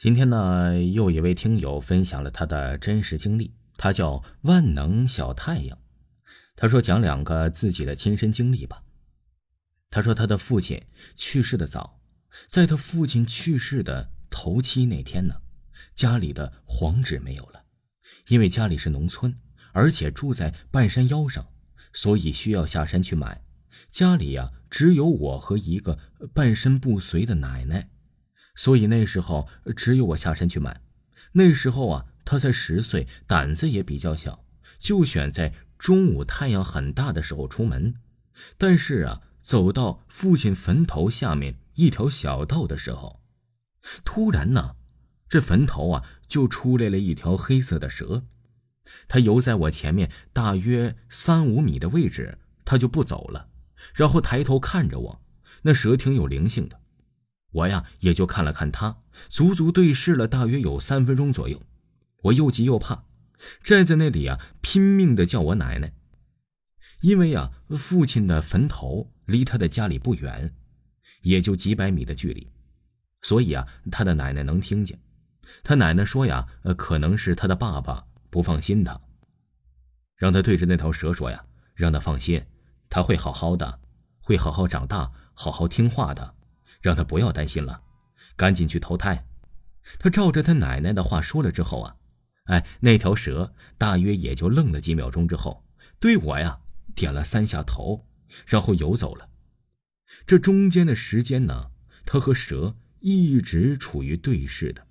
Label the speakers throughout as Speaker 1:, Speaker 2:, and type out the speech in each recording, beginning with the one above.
Speaker 1: 今天呢，又一位听友分享了他的真实经历，他叫万能小太阳。他说讲两个自己的亲身经历吧。他说他的父亲去世的早，在他父亲去世的头七那天呢，家里的黄纸没有了，因为家里是农村，而且住在半山腰上，所以需要下山去买。家里呀，只有我和一个半身不遂的奶奶。所以那时候只有我下山去买。那时候啊，他才十岁，胆子也比较小，就选在中午太阳很大的时候出门。但是啊，走到父亲坟头下面一条小道的时候，突然呢，这坟头啊就出来了一条黑色的蛇。它游在我前面大约三五米的位置，它就不走了，然后抬头看着我。那蛇挺有灵性的。我呀，也就看了看他，足足对视了大约有三分钟左右。我又急又怕，站在那里啊，拼命的叫我奶奶。因为呀，父亲的坟头离他的家里不远，也就几百米的距离，所以啊，他的奶奶能听见。他奶奶说呀，可能是他的爸爸不放心他，让他对着那条蛇说呀，让他放心，他会好好的，会好好长大，好好听话的。让他不要担心了，赶紧去投胎。他照着他奶奶的话说了之后啊，哎，那条蛇大约也就愣了几秒钟之后，对我呀点了三下头，然后游走了。这中间的时间呢，他和蛇一直处于对视的。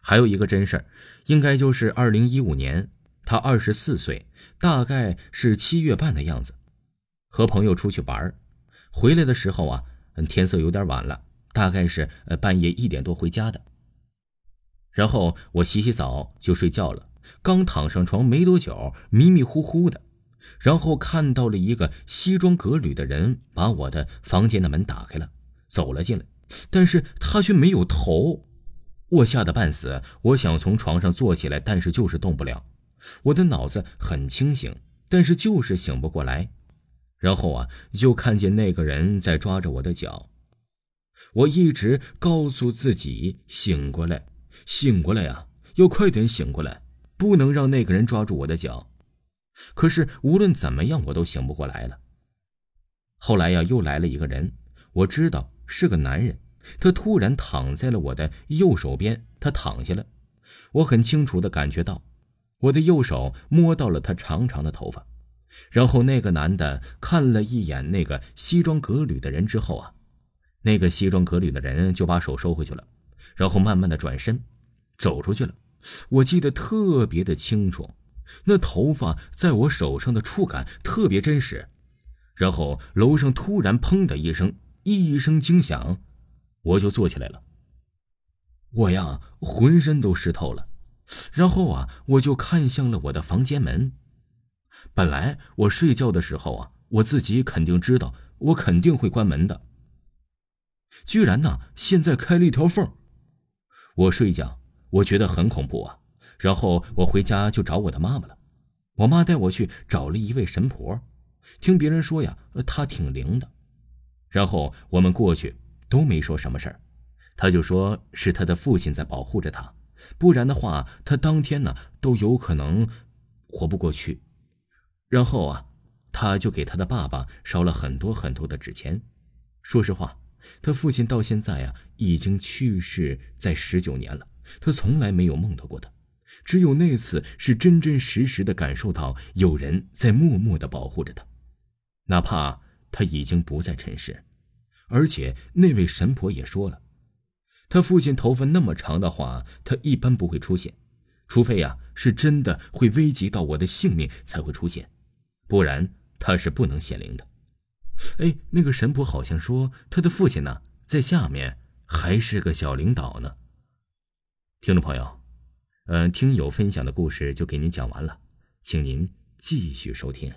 Speaker 1: 还有一个真事儿，应该就是二零一五年，他二十四岁，大概是七月半的样子，和朋友出去玩儿。回来的时候啊，天色有点晚了，大概是呃半夜一点多回家的。然后我洗洗澡就睡觉了，刚躺上床没多久，迷迷糊糊的，然后看到了一个西装革履的人把我的房间的门打开了，走了进来，但是他却没有头，我吓得半死，我想从床上坐起来，但是就是动不了，我的脑子很清醒，但是就是醒不过来。然后啊，就看见那个人在抓着我的脚，我一直告诉自己醒过来，醒过来呀，要快点醒过来，不能让那个人抓住我的脚。可是无论怎么样，我都醒不过来了。后来呀，又来了一个人，我知道是个男人，他突然躺在了我的右手边，他躺下了，我很清楚的感觉到，我的右手摸到了他长长的头发。然后那个男的看了一眼那个西装革履的人之后啊，那个西装革履的人就把手收回去了，然后慢慢的转身，走出去了。我记得特别的清楚，那头发在我手上的触感特别真实。然后楼上突然砰的一声，一声惊响，我就坐起来了。我呀，浑身都湿透了。然后啊，我就看向了我的房间门。本来我睡觉的时候啊，我自己肯定知道，我肯定会关门的。居然呢，现在开了一条缝。我睡觉，我觉得很恐怖啊。然后我回家就找我的妈妈了。我妈带我去找了一位神婆，听别人说呀，她挺灵的。然后我们过去都没说什么事儿，他就说是他的父亲在保护着他，不然的话，他当天呢都有可能活不过去。然后啊，他就给他的爸爸烧了很多很多的纸钱。说实话，他父亲到现在啊已经去世在十九年了，他从来没有梦到过他，只有那次是真真实实的感受到有人在默默的保护着他，哪怕他已经不在尘世。而且那位神婆也说了，他父亲头发那么长的话，他一般不会出现，除非呀是真的会危及到我的性命才会出现。不然他是不能显灵的。哎，那个神婆好像说他的父亲呢，在下面还是个小领导呢。听众朋友，嗯，听友分享的故事就给您讲完了，请您继续收听。